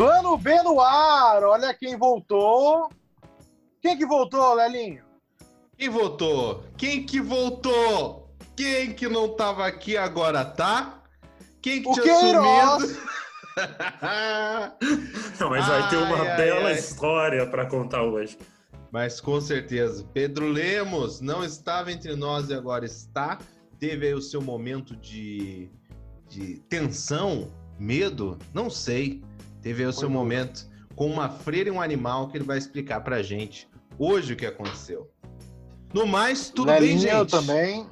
Plano B no ar, olha quem voltou. Quem que voltou, Lelinho? Quem voltou? Quem que voltou? Quem que não tava aqui agora tá? Quem que O tinha Queiroz. sumido? Não, mas vai ter uma Ai, ai, bela ai. história para contar hoje. Mas com certeza, Pedro Lemos não estava entre nós e agora está. Teve aí o seu momento de, de tensão, medo, não sei. Teve aí o seu momento com uma freira e um animal que ele vai explicar pra gente hoje o que aconteceu. No mais, tudo bem, Lelinho gente? também.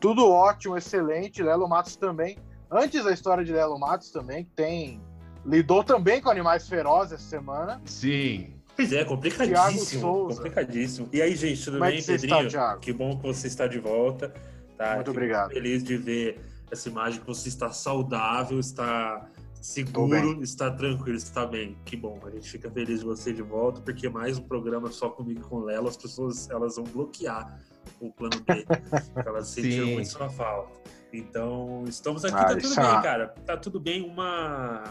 Tudo ótimo, excelente. Lelo Matos também. Antes da história de Lelo Matos também, que tem. Lidou também com animais ferozes essa semana. Sim. Pois é, Thiago complicadíssimo. Souza. Complicadíssimo. E aí, gente, tudo Como é bem, que você está, Pedrinho? Thiago? que bom que você está de volta. Tá? Muito Fico obrigado. Feliz de ver essa imagem que você está saudável, está seguro, está tranquilo, está bem. Que bom. A gente fica feliz de você de volta, porque mais um programa só comigo e com o Lelo, as pessoas elas vão bloquear o plano B. elas sentiram muito sua falta. Então, estamos aqui, Ah, tá tudo isso bem, é- cara. Tá tudo bem, uma.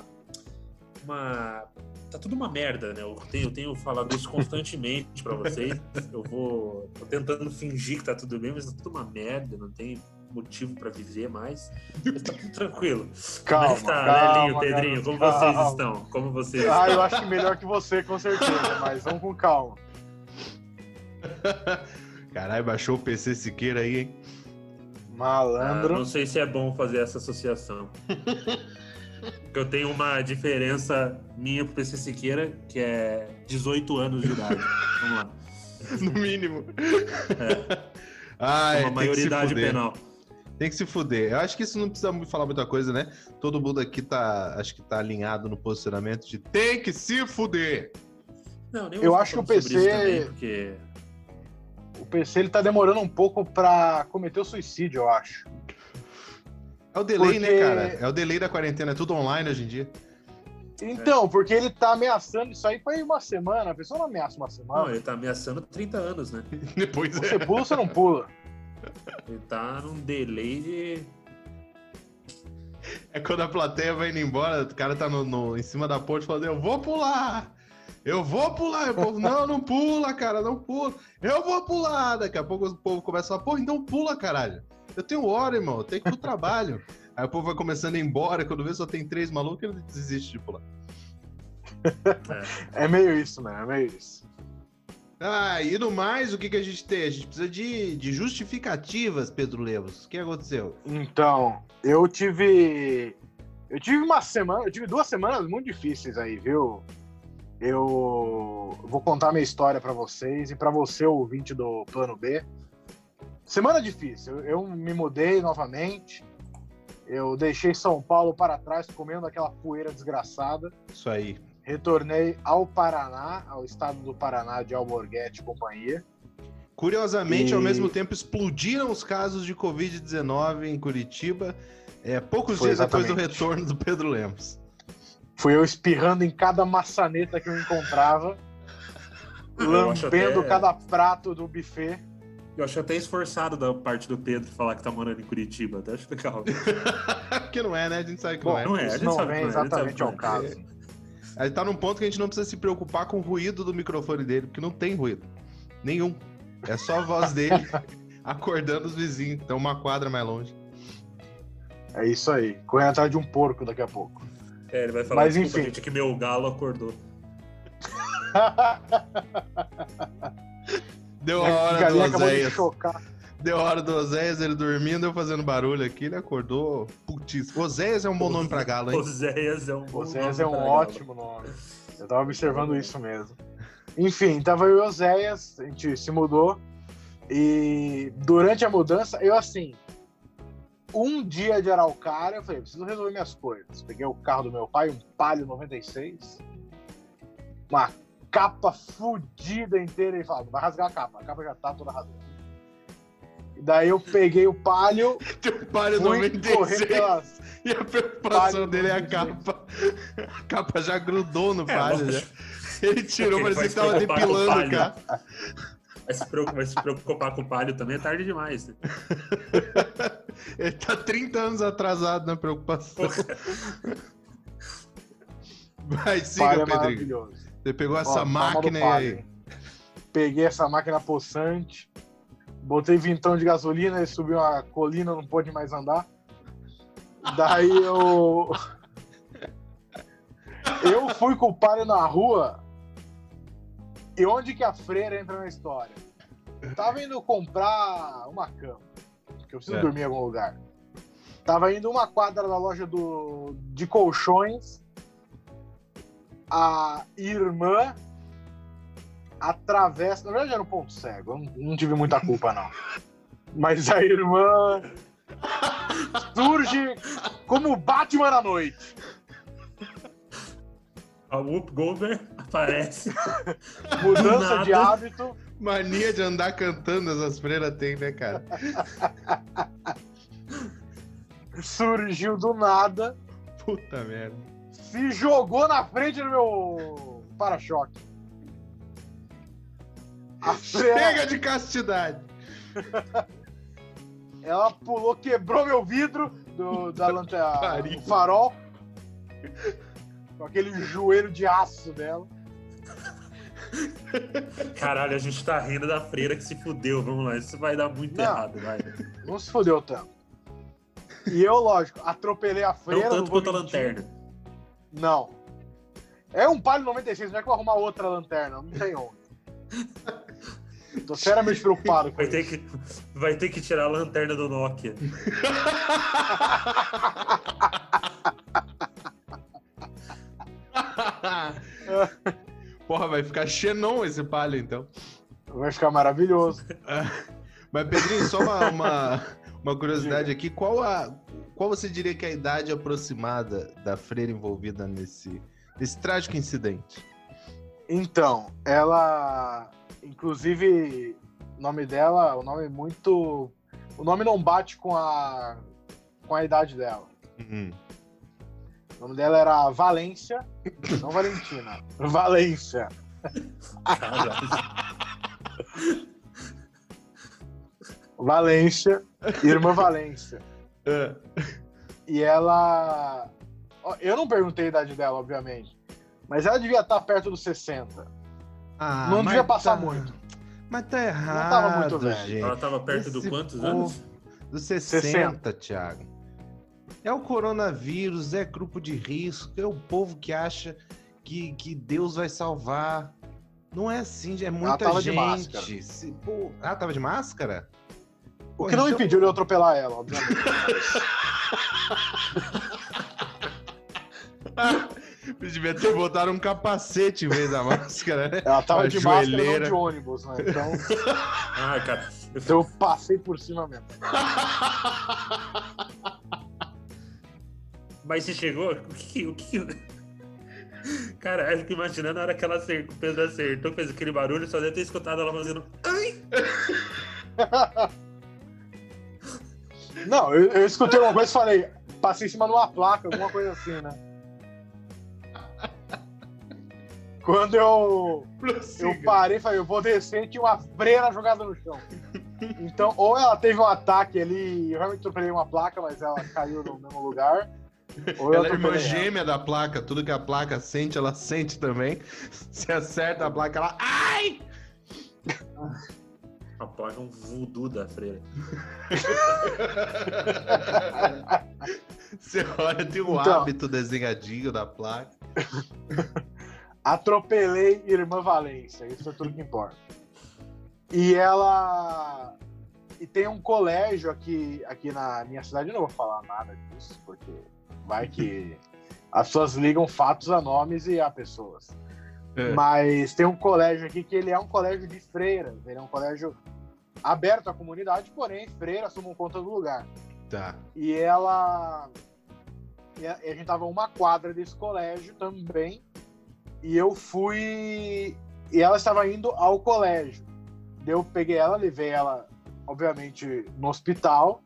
Uma. Tá tudo uma merda, né? Eu tenho, eu tenho falado isso constantemente pra vocês. Eu vou. Tô tentando fingir que tá tudo bem, mas tá tudo uma merda, não tem motivo pra viver mais. Mas tá tudo tranquilo. Calma, Como é que tá, calma, Lelinho, Pedrinho? Como calma. vocês estão? Como vocês Ah, estão? eu acho que melhor que você, com certeza, mas vamos com calma. Caralho, baixou o PC Siqueira aí, hein? Ah, Malandro. não sei se é bom fazer essa associação. Porque eu tenho uma diferença minha pro PC Siqueira, que é 18 anos de idade. Vamos lá. No mínimo. É, Ai, uma maioridade penal. Tem que se fuder. Eu acho que isso não precisa falar muita coisa, né? Todo mundo aqui tá, acho que tá alinhado no posicionamento de tem que se fuder. Não, nem Eu vou acho que o PC também, porque O PC ele tá demorando um pouco pra cometer o suicídio, eu acho. É o delay, né, Porque- cara? É o delay da quarentena, é tudo online hoje em dia. Então, porque ele tá ameaçando isso aí foi uma semana. A pessoa não ameaça uma não, semana. ele tá ameaçando 30 anos, né? Depois Você é. pula, você não pula. Ele tá num delay de. É quando a plateia vai indo embora, o cara tá no, no- em cima da ponte falando, eu vou pular! Eu vou pular! E o povo, não, não pula, cara, não pula. Eu vou pular! Daqui a pouco o povo começa a falar, pô, então pula, caralho. Eu tenho hora, irmão, eu tenho que ir pro trabalho. Aí o povo vai começando a ir embora, quando vê só tem três malucos, ele desiste de pular. É meio isso, né? É meio isso. Ah, e no mais, o que, que a gente tem? A gente precisa de, de justificativas, Pedro Lemos. O que aconteceu? Então, eu tive. Eu tive uma semana, eu tive duas semanas muito difíceis aí, viu? Eu vou contar minha história pra vocês e pra você, ouvinte do Plano B. Semana difícil. Eu, eu me mudei novamente. Eu deixei São Paulo para trás, comendo aquela poeira desgraçada. Isso aí. Retornei ao Paraná, ao estado do Paraná de Alborguete e companhia. Curiosamente, E- ao mesmo tempo, explodiram os casos de Covid-19 em Curitiba, é, poucos Foi dias depois do exatamente. retorno do Pedro Lemos. Fui eu espirrando em cada maçaneta que eu encontrava, Eu lambendo até- cada prato do buffet. Eu acho até esforçado da parte do Pedro falar que tá morando em Curitiba. Até acho legal. Porque não é, né? A gente sabe que Bom, não é. Não é, a gente não sabe vem que não é, exatamente ao sabe é. Aí tá num ponto que a gente não precisa se preocupar com o ruído do microfone dele, porque não tem ruído. Nenhum. É só a voz dele acordando os vizinhos. Então, uma quadra mais longe. É isso aí. Correndo atrás de um porco daqui a pouco. É, ele vai falar, Mas, enfim. gente, que meu galo acordou. Deu a hora do acabou de Oséias. Deu a hora do Oséias, ele dormindo, eu fazendo barulho aqui, ele acordou putíssimo. Oséias é um bom nome pra galo, hein? Oséias é um bom Oséias nome é um pra galo. ótimo nome. Eu tava observando isso mesmo. Enfim, tava eu e o Oséias, a gente se mudou. E durante a mudança, eu assim, um dia de Araucária, eu falei, preciso resolver minhas coisas. Peguei o carro do meu pai, um Palio 96, uma capa fudida inteira, e falava, vai rasgar a capa, a capa já tá toda rasgada. Daí eu peguei o Palio, Teu palio fui correr 96 pelas... e a preocupação Palio dele é a 96. capa. A capa já grudou no É, palio, já. lógico. Ele tirou, parecia que tava o depilando, palio. cara. Vai se, preocupar, vai se preocupar com o palio também é tarde demais. Né? Ele tá 30 anos atrasado na preocupação. Vai, Palio siga, é Pedrinho. maravilhoso. Você pegou Ó, essa do máquina Palio, aí. Peguei essa máquina possante, botei vintão de gasolina, ele subiu uma colina, não pôde mais andar. Daí eu. Eu fui com o Palio na rua. E onde que a freira entra na história? Tava indo comprar uma cama. Porque eu preciso É. dormir em algum lugar. Tava indo uma quadra da loja do, de colchões. A irmã atravessa. Na verdade, era um ponto cego. Eu não, não tive muita culpa, não. Mas a irmã surge como Batman à noite. A Whoop Goldberg aparece. Mudança de hábito. Mania de andar cantando essas freiras tem, né, cara? Surgiu do nada. Puta merda. Se jogou na frente do meu para-choque. Chega de castidade. ela pulou, quebrou meu vidro do, da lanterna, do farol. Com aquele joelho de aço dela. Caralho, a gente tá rindo da freira que se fudeu. Vamos lá, isso vai dar muito Não. errado, vai. Não se fodeu tanto. E eu, lógico, atropelei a Não freira. tanto vou quanto a lanterna. Não. É um Palio 96, não é que eu vou arrumar outra lanterna, não tem onde. Tô seriamente preocupado com Vai isso. ter, que, vai ter que tirar a lanterna do Nokia. Porra, vai ficar xenon esse palio, então. Vai ficar maravilhoso. Mas, Pedrinho, só uma, uma, uma curiosidade aqui. Qual, a, qual você diria que é a idade aproximada da freira envolvida nesse, nesse trágico incidente? Então, ela. Inclusive, o nome dela, o nome é muito. O nome não bate com a. com a idade dela. Uhum. O nome dela era Valência, não Valentina. Valência. Valência, irmã Valência. É. E ela. Eu não perguntei a idade dela, obviamente. Mas ela devia estar perto dos 60. Ah, não devia passar tá- muito. Mas tá errado, tava muito velho. gente. Ela tava perto Esse do quantos povo- anos? Dos 60, Thiago. É o coronavírus, é grupo de risco, é o povo que acha que, que Deus vai salvar. Não é assim, é muita tava de gente. máscara. Se- pô, ah, tava de máscara? O Pô, que não então- impediu de eu atropelar ela, obviamente. Devia ter botado um capacete em vez da máscara, né? Ela tava Uma de máscara, não joelheira. de ônibus, né? Então, Ah, cara. Eu então eu passei por cima mesmo. Mas você chegou? O que. O que... Cara, eu fico imaginando a hora que ela acertou, o Pedro acertou, fez aquele barulho, só deve ter escutado ela fazendo. Ai! Não, eu, eu escutei uma coisa e falei, passei em cima de uma placa, alguma coisa assim, né? Quando eu, eu parei, falei, eu vou descer e tinha uma freira jogada no chão. Então, ou ela teve um ataque ali, eu realmente atropelei uma placa, mas ela caiu no mesmo lugar. Ou Ela é irmã gêmea da placa, tudo que a placa sente, ela sente também. Se acerta a placa, ela. Ai! A placa é um voodoo da freira. Você olha, tem o Então. hábito desenhadinho da placa. Atropelei Irmã Valência, isso é tudo que importa. E ela. E tem um colégio aqui, aqui na minha cidade, eu não vou falar nada disso, porque vai que as pessoas ligam fatos a nomes e a pessoas. É. Mas tem um colégio aqui que ele é um colégio de freiras, ele é um colégio aberto à comunidade, porém freiras tomam conta do lugar. Tá. E ela. E a, a gente tava uma quadra desse colégio também. E eu fui. E ela estava indo ao colégio. Eu peguei ela, levei ela, obviamente, no hospital.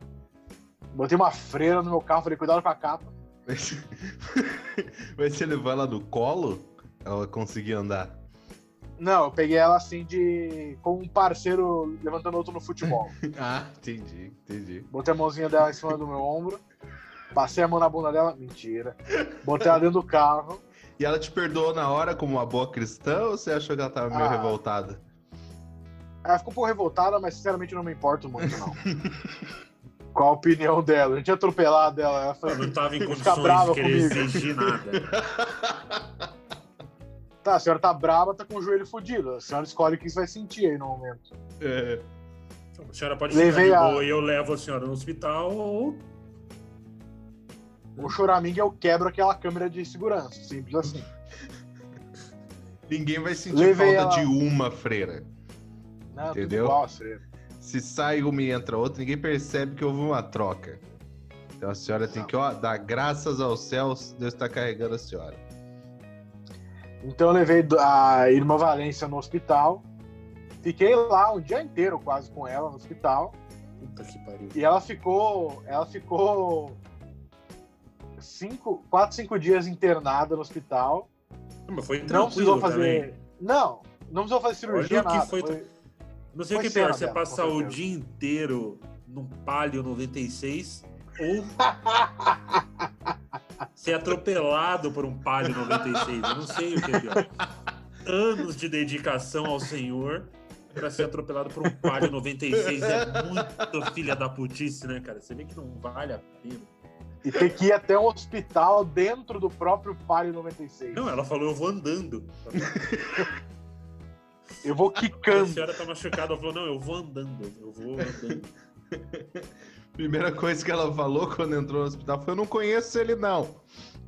Botei uma freira no meu carro, falei, cuidado com a capa. Mas, mas você levou ela no colo? Ela conseguia andar. Não, eu peguei ela assim de. com um parceiro levantando outro no futebol. Ah, entendi, entendi. Botei a mãozinha dela em cima do meu ombro. Passei a mão na bunda dela. Mentira. Botei ela dentro do carro. E ela te perdoou na hora como uma boa cristã ou você achou que ela tava meio Ah. revoltada? Ela ficou um pouco revoltada, mas sinceramente não me importo muito, não. Qual a opinião dela? A gente ia atropelar dela. Ela Ela falou, não tava em condições brava de querer comigo. exigir nada. tá, a senhora tá brava, tá com o joelho fudido. A senhora escolhe o que você vai sentir aí no momento. É. A senhora pode Levei ficar de a- boa e eu levo a senhora no hospital ou O choramingo eu quebro aquela câmera de segurança. Simples assim. Ninguém vai sentir Levei falta ela- de uma freira. Não, tudo Entendeu? igual, freira. Se sai uma e entra outra, ninguém percebe que houve uma troca. Então a senhora tem que, ó, dar graças aos céus, Deus está carregando a senhora. Então eu levei a irmã Valência no hospital. Fiquei lá um dia inteiro quase com ela no hospital. Puta que pariu. E ela ficou. Ela ficou. Cinco, quatro, cinco dias internada no hospital. Mas foi Não precisou fazer. também. Não, não precisou fazer cirurgia, Olha nada. foi- Foi- Não sei o que é pior, você dela, passar o dia inteiro num Palio 96 ou ser atropelado por um Palio 96. Eu não sei o que é pior. Anos de dedicação ao Senhor pra ser atropelado por um Palio 96 é muito filha da putice, né, cara? Você vê que não vale a pena. E ter que ir até um hospital dentro do próprio Palio 96. Não, ela falou, eu vou andando. Eu vou A quicando. senhora tá machucada, ela falou, não, eu vou andando, eu vou andando. Primeira coisa que ela falou quando entrou no hospital foi: Eu não conheço ele, não.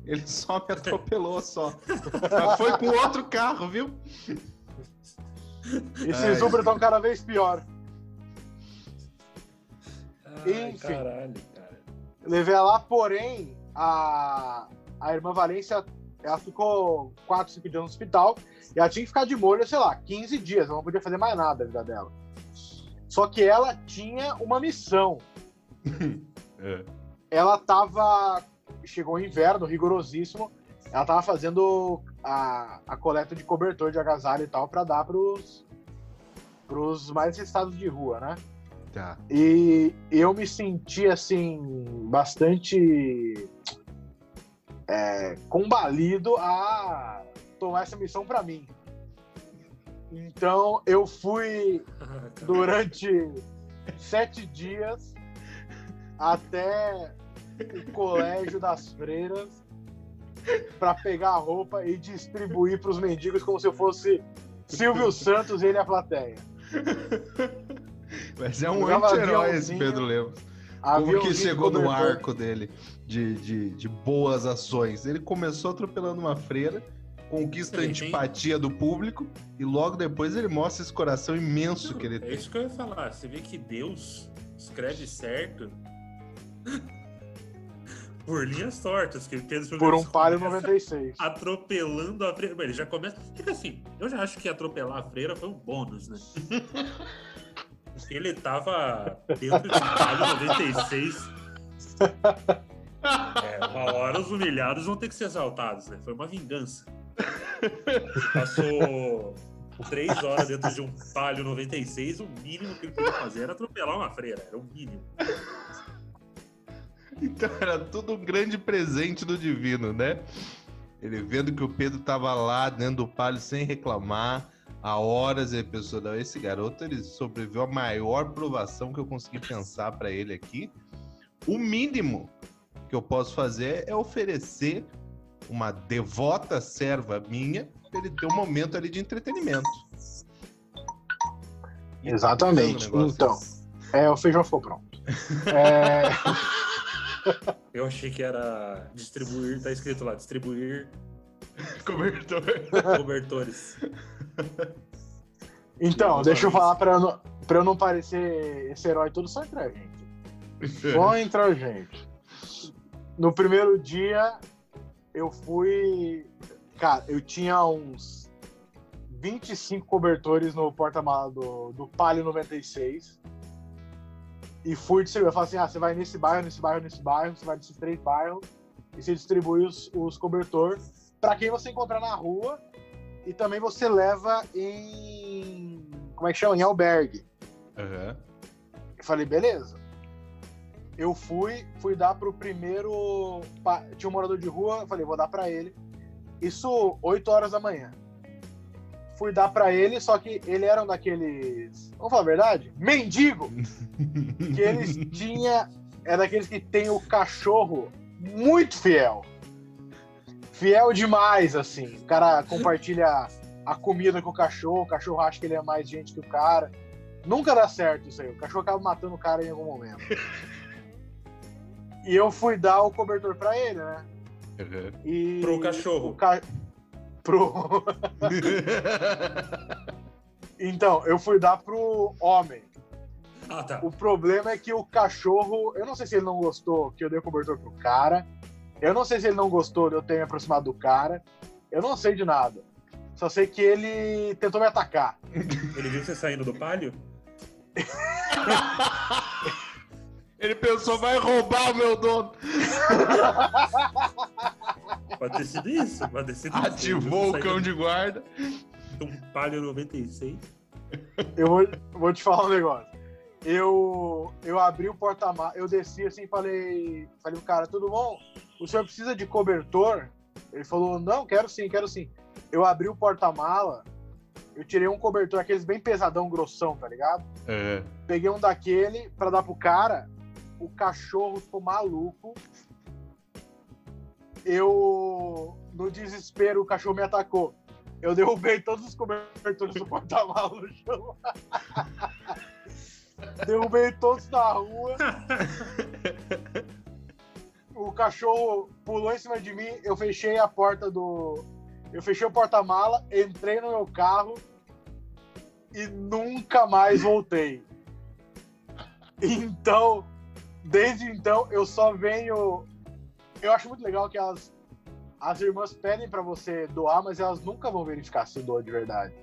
Ele só me atropelou só. Mas foi com outro carro, viu? Esses. Uber estão cada vez pior. Ai, Enfim. caralho, ela lá, porém, a, a irmã Valência, ela ficou 4, 5 dias no hospital e ela tinha que ficar de molho, sei lá, 15 dias, ela não podia fazer mais nada da vida dela. Só que ela tinha uma missão. É. Ela tava. Chegou o inverno rigorosíssimo, ela tava fazendo a, a coleta de cobertor de agasalho e tal para dar pros, pros mais necessitados de rua, né? Tá. E eu me senti assim bastante é, combalido a tomar essa missão para mim. Então eu fui durante sete dias até o colégio das freiras para pegar a roupa e distribuir para os mendigos como se eu fosse Silvio Santos e ele a plateia. Mas é um anti-herói esse Pedro Lemos. Como que chegou no arco dele de, de, de boas ações? Ele começou atropelando uma freira, conquista a antipatia do público e logo depois ele mostra esse coração imenso que ele É tem. isso que eu ia falar. Você vê que Deus escreve certo por linhas tortas. Que Pedro Por um palio começa 96. Atropelando a freira. Ele já começa. É que assim, eu já acho que atropelar a freira foi um bônus, né? Porque ele tava dentro de um palio 96. É, uma hora os humilhados vão ter que ser exaltados, né? Foi uma vingança. Passou três horas dentro de um palio 96, o mínimo que ele podia fazer era atropelar uma freira, era o mínimo. Então era tudo um grande presente do divino, né? Ele vendo que o Pedro tava lá dentro do palio sem reclamar, há horas ele pensou, não, esse garoto ele sobreviveu à maior provação que eu consegui pensar pra ele aqui. O mínimo que eu posso fazer é oferecer uma devota serva minha pra ele ter um momento ali de entretenimento. E Exatamente. um Então. É, o feijão ficou pronto. É, Eu achei que era distribuir, tá escrito lá, distribuir Cobertor. cobertores. então, deixa eu falar pra eu, não, pra eu não parecer esse herói todo só entre a gente. Só entre a gente. No primeiro dia, eu fui. Cara, eu tinha uns 25 cobertores no porta-mala do, do Palio 96. E fui distribuir. Eu falei assim: ah, você vai nesse bairro, nesse bairro, nesse bairro, você vai nesses três bairros e você distribui os, os cobertores para quem você encontrar na rua e também você leva em. Como é que chama? Em albergue. Aham. Eu falei, beleza. Eu fui, fui dar pro primeiro. Tinha um morador de rua, eu falei, vou dar pra ele. Isso 8 horas da manhã. Fui dar pra ele, só que ele era um daqueles. Vamos falar a verdade? Mendigo! Que eles tinha. É daqueles que tem o cachorro muito fiel. Fiel demais, assim. O cara compartilha a comida com o cachorro, o cachorro acha que ele é mais gente que o cara. Nunca dá certo isso aí. O cachorro acaba matando o cara em algum momento. E eu fui dar o cobertor pra ele, né? Uhum. E Pro cachorro. o ca- Pro... Então, eu fui dar pro homem. Ah, tá. O problema é que o cachorro, eu não sei se ele não gostou que eu dei o cobertor pro cara. Eu não sei se ele não gostou de eu ter me aproximado do cara. Eu não sei de nada. Só sei que ele tentou me atacar. Ele viu você saindo do palio? Ele pensou, vai roubar o meu dono. Pode ter sido isso. Pode ter sido isso. Ativou o Ele viu cão de guarda. Um palio 96. Eu vou, vou te falar um negócio. Eu, eu abri o porta-malas, eu desci assim e falei, falei pro cara, tudo bom? O senhor precisa de cobertor? Ele falou, não, quero sim, quero sim. Eu abri o porta-mala, eu tirei um cobertor, aqueles bem pesadão, grossão, tá ligado? Uhum. Peguei um daquele pra dar pro cara, o cachorro ficou maluco. Eu, no desespero, o cachorro me atacou. Eu derrubei todos os cobertores do porta-malas no chão. derrubei todos na rua. O cachorro pulou em cima de mim. Eu fechei a porta do. Eu fechei o porta-mala, entrei no meu carro e nunca mais voltei. Então, desde então, eu só venho. Eu acho muito legal que elas. As irmãs pedem pra você doar, mas elas nunca vão verificar se doa de verdade.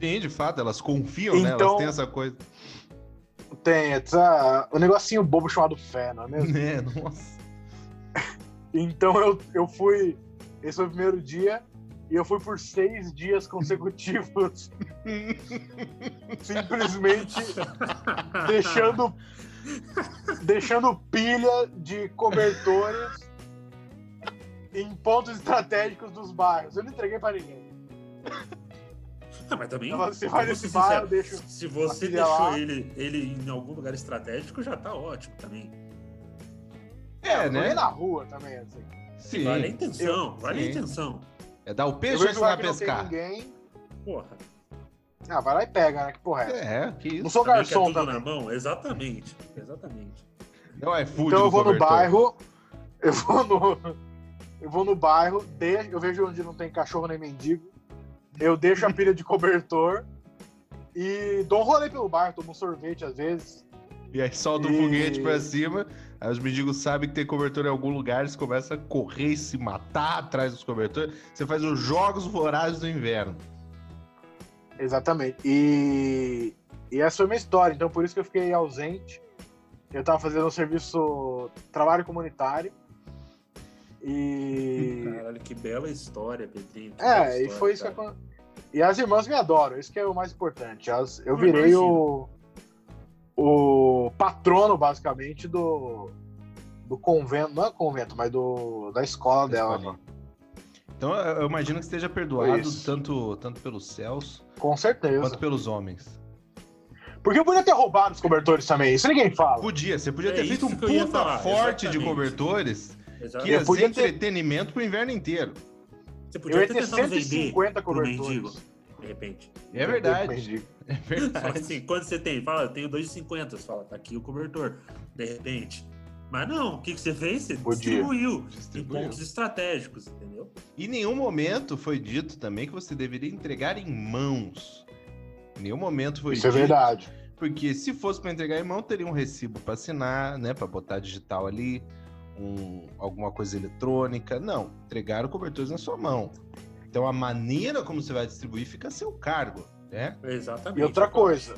Sim, de fato, elas confiam, né? Elas Então- têm essa coisa. Tem essa, o negocinho bobo chamado fé, não é mesmo? É, nossa. Então eu, eu fui. Esse foi o primeiro dia. E eu fui por seis dias consecutivos. simplesmente deixando. deixando pilha de cobertores em pontos estratégicos dos bairros. Eu não entreguei pra ninguém. Ah, mas também. Você vai nesse bairro, deixa. Se você deixou lá. ele, ele em algum lugar estratégico, já tá ótimo também. É, Eu né? na rua também, assim. Sim. Vale a intenção, vale a sim. intenção. É dar o Eu peixe lugar vai que não tem pescar. ninguém. Porra. Ah, vai lá e pega, né? Que porra é? É, que Não isso. sou Também quer garçom tudo também. na mão? Exatamente. Exatamente. Não é food Então eu vou no cobertor. bairro, eu vou no. Eu vou no bairro, de- eu vejo onde não tem cachorro nem mendigo, eu deixo a pilha de cobertor e dou um rolê pelo bairro, tomo um sorvete às vezes. E aí solta o E- foguete pra cima, aí os mendigos sabem que tem cobertor em algum lugar, eles começam a correr e se matar atrás dos cobertores. Você faz os jogos vorazes do inverno. Exatamente. E, e essa foi minha história, então por isso que eu fiquei ausente. Eu tava fazendo um serviço trabalho comunitário. E. Caralho, que bela história, Pedrinho. que É, bela e história, foi isso que cara. acon- E as irmãs me adoram, isso que é o mais importante. As- eu virei o, o patrono, basicamente, do, do convento, não é convento, mas do, da escola Da dela. Então eu eu imagino que esteja perdoado Isso. tanto, tanto pelos céus Com certeza. quanto pelos homens. Porque eu podia ter roubado os cobertores também, isso ninguém fala. Podia, você podia É ter feito um eu puta falar, forte de exatamente. cobertores que Exato. ia Eu podia ser ter- entretenimento pro inverno inteiro. Você Eu podia ia ter ter tentado vender 150 pro mendigo, cobertores. De repente. É verdade. É Fala verdade. assim, quando você tem? Fala, eu tenho 2,50. Você fala, tá aqui o cobertor. De repente. Mas não, o que, que você fez? Você distribuiu, Distribuiu. em pontos estratégicos, entendeu? Em nenhum momento foi dito também que você deveria entregar em mãos. Em nenhum momento foi Isso é dito. verdade. Porque se fosse para entregar em mão, teria um recibo para assinar, né? Para botar digital ali, um, alguma coisa eletrônica. Não, entregaram cobertores na sua mão. Então a maneira como você vai distribuir fica a seu cargo, né? Exatamente. E outra coisa,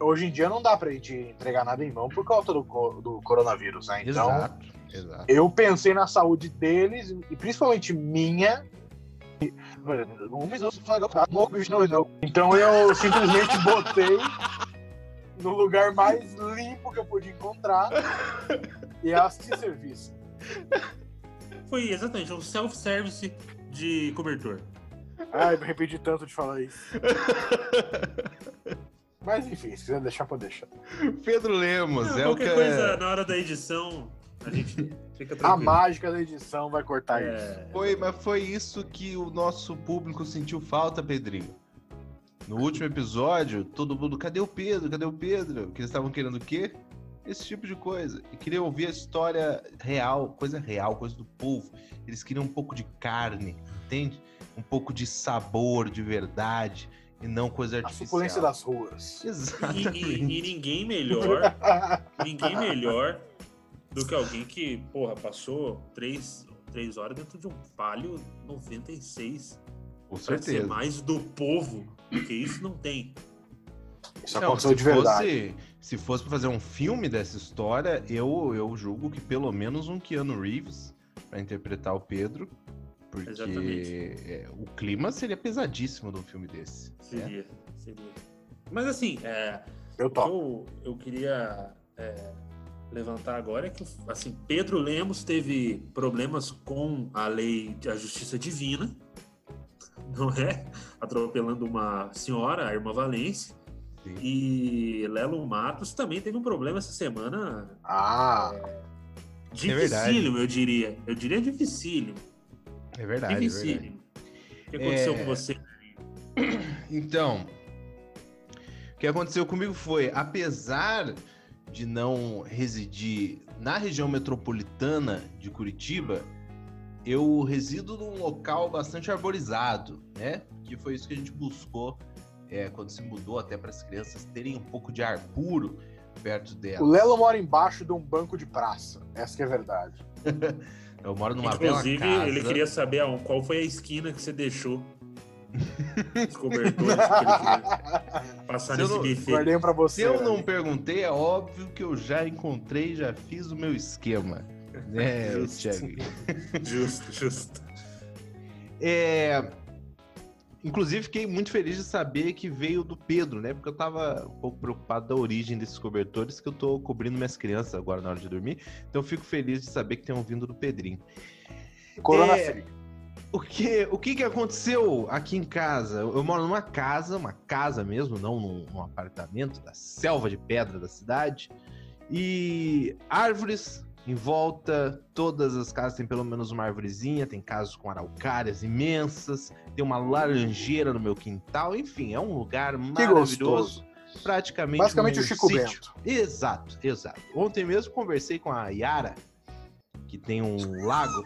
hoje em dia não dá pra gente entregar nada em mão por causa do, do coronavírus, né? Então, Exato, exato. eu pensei na saúde deles e principalmente minha. Então eu simplesmente botei no lugar mais limpo que eu podia encontrar e elas se serviço. Foi exatamente um self-service de cobertor. Ai, me arrependi tanto de falar isso. Mas enfim, se quiser deixar, pode deixar. Pedro Lemos, Não, é o que. qualquer coisa, na hora da edição, a gente fica A tranquilo. mágica da edição vai cortar isso. É, Foi, mas foi isso que o nosso público sentiu falta, Pedrinho. No último episódio, todo mundo, cadê o Pedro? Cadê o Pedro? Que eles estavam querendo o quê? Esse tipo de coisa. E queria ouvir a história real, coisa real, coisa do povo. Eles queriam um pouco de carne, entende? Um pouco de sabor, de verdade, e não coisa A artificial. suculência das ruas. E, Exatamente. e- e ninguém melhor, ninguém melhor do que alguém que, porra, passou três, três horas dentro de um palio 96 Com pra ser certeza. mais do povo, porque isso não tem. Isso Não, aconteceu se de verdade. Fosse, se fosse pra fazer um filme dessa história, eu, eu julgo que pelo menos um Keanu Reeves pra interpretar o Pedro. Porque Exatamente. é, o clima seria pesadíssimo de um filme desse. né? Seria, seria. Mas assim, é, Eu o que topo. eu, eu queria é, levantar agora é que assim, Pedro Lemos teve problemas com a lei da justiça divina, não é? Atropelando uma senhora, a irmã Valência. Sim. E Lelo Matos também teve um problema essa semana Ah, dificílimo, eu diria. Eu diria dificílimo. É verdade, é verdade. Dificílimo. O que aconteceu É. com você? Então, o que aconteceu comigo foi, apesar de não residir na região metropolitana de Curitiba, eu resido num local bastante arborizado, né? Que foi isso que a gente buscou é, quando se mudou até para as crianças terem um pouco de ar puro perto o delas. Lelo mora embaixo de um banco de praça. Essa que é a verdade. Eu moro numa bela Inclusive, casa. ele queria saber qual foi a esquina que você deixou os cobertores que ele queria passar Se nesse não- buffet. Guardei pra você. Se eu não né? perguntei, é óbvio que eu já encontrei, já fiz o meu esquema. Né, Justo. Thiago? Justo, justo. É... Inclusive, fiquei muito feliz de saber que veio do Pedro, né? Porque eu tava um pouco preocupado da origem desses cobertores, que eu tô cobrindo minhas crianças agora na hora de dormir. Então, eu fico feliz de saber que tenham vindo do Pedrinho. Corona É. O que, o que que aconteceu aqui em casa? Eu eu moro numa casa, uma casa mesmo, não num, num apartamento da selva de pedra da cidade. E árvores em volta, todas as casas têm pelo menos uma árvorezinha, tem casas com araucárias imensas, tem uma laranjeira no meu quintal, enfim, é um lugar maravilhoso. Praticamente Basicamente um o Chico sítio. Bento. Exato, exato. Ontem mesmo conversei com a Yara, que tem um lago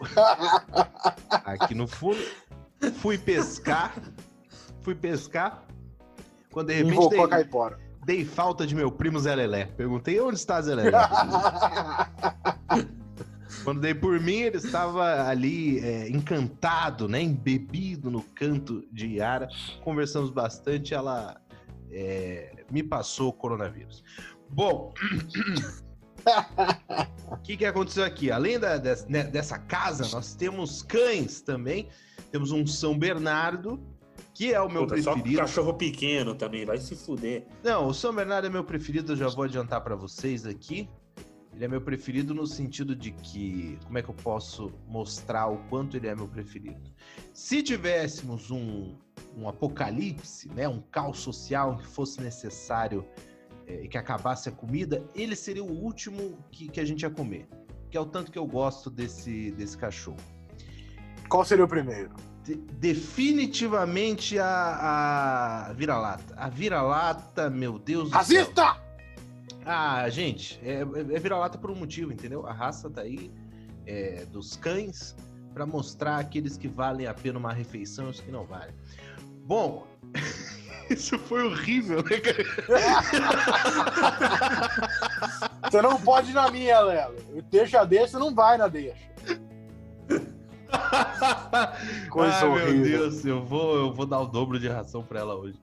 aqui no fundo. Fui pescar. Fui pescar. Quando de repente Invocou a dei, caipora. Dei falta de meu primo Zé Lelé. Perguntei onde está Zé Lelé. Quando dei por mim, ele estava ali é, encantado, né? Embebido no canto de Yara. Conversamos bastante, ela é, me passou o coronavírus. Bom, o que, que aconteceu aqui? Além da- des- né, dessa casa, nós temos cães também. Temos um São Bernardo, que é o meu Puta, só preferido. cachorro pequeno também, vai se fuder. Não, o São Bernardo é meu preferido, eu já vou adiantar pra vocês aqui. Ele é meu preferido no sentido de que, como é que eu posso mostrar o quanto ele é meu preferido? Se tivéssemos um, um apocalipse, né, um caos social que fosse necessário é, e que acabasse a comida, ele seria o último que, que a gente ia comer. Que é o tanto que eu gosto desse, desse cachorro. Qual seria o primeiro? De- definitivamente a, a vira-lata. A vira-lata, meu Deus do céu. Racista! Ah, gente, é, é vira-lata por um motivo, entendeu? A raça tá aí é, dos cães pra mostrar aqueles que valem a pena uma refeição e os que não valem. Bom, isso foi horrível, né, cara? Você não pode ir na minha, Lelo. Deixa desse, não vai na deixa. Coisa meu horrível. Deus, eu vou, eu vou dar o dobro de ração pra ela hoje.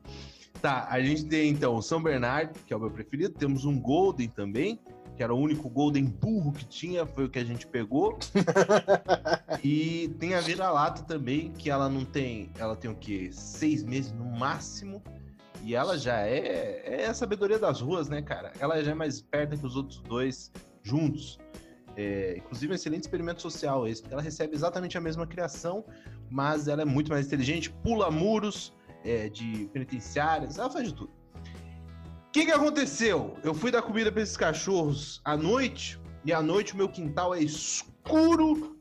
Tá, a gente tem então o São Bernardo, que é o meu preferido. Temos um Golden também, que era o único Golden burro que tinha, foi o que a gente pegou. e tem a vira-lata também, que ela não tem. Ela tem o quê? Seis meses no máximo. E ela já é, é a sabedoria das ruas, né, cara? Ela já é mais esperta que os outros dois juntos. É, inclusive, um excelente experimento social esse. Ela recebe exatamente a mesma criação, mas ela é muito mais inteligente, pula muros é, de penitenciárias, ela faz de tudo. O que, que aconteceu? Eu fui dar comida para esses cachorros à noite, e à noite o meu quintal é escuro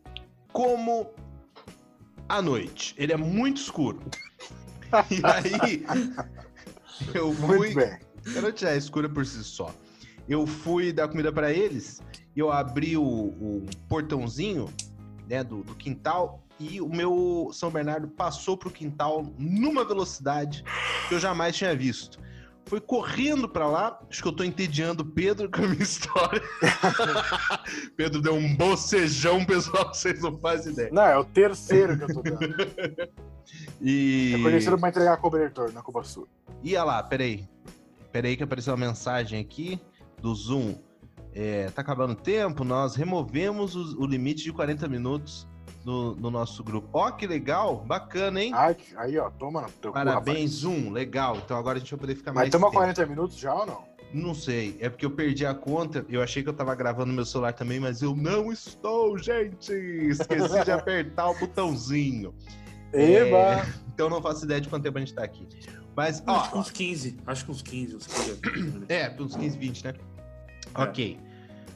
como a noite. Ele é muito escuro. E aí, eu fui. Muito bem. Eu não é escura por si só. Eu fui dar comida para eles e eu abri o, o portãozinho né, do, do, quintal e o meu São Bernardo passou pro quintal numa velocidade que eu jamais tinha visto. Foi correndo para lá, acho que eu tô entediando o Pedro com a minha história. Pedro deu um bocejão, pessoal, vocês não fazem ideia. Não, é o terceiro que eu tô dando. e... É conhecido pra entregar cobertor na Cuba Sul. Ia lá, peraí. Peraí que apareceu uma mensagem aqui do Zoom. É, tá acabando o tempo, nós removemos o, o limite de 40 minutos no, no, nosso grupo. Ó, que legal, bacana, hein? Ai, aí, ó, toma no teu Parabéns, cu, Zoom, legal. Então agora a gente vai poder ficar Mas mais estamos tempo. 40 minutos já ou não? Não sei, é porque eu perdi a conta. Eu achei que eu tava gravando no meu celular também, mas eu não estou, gente! Esqueci de apertar o botãozinho. Eba! É, então não faço ideia de quanto tempo a gente tá aqui. Mas, ó. Acho que uns 15. Acho que uns 15, uns 15. É, uns 15, 20, né? É. Ok.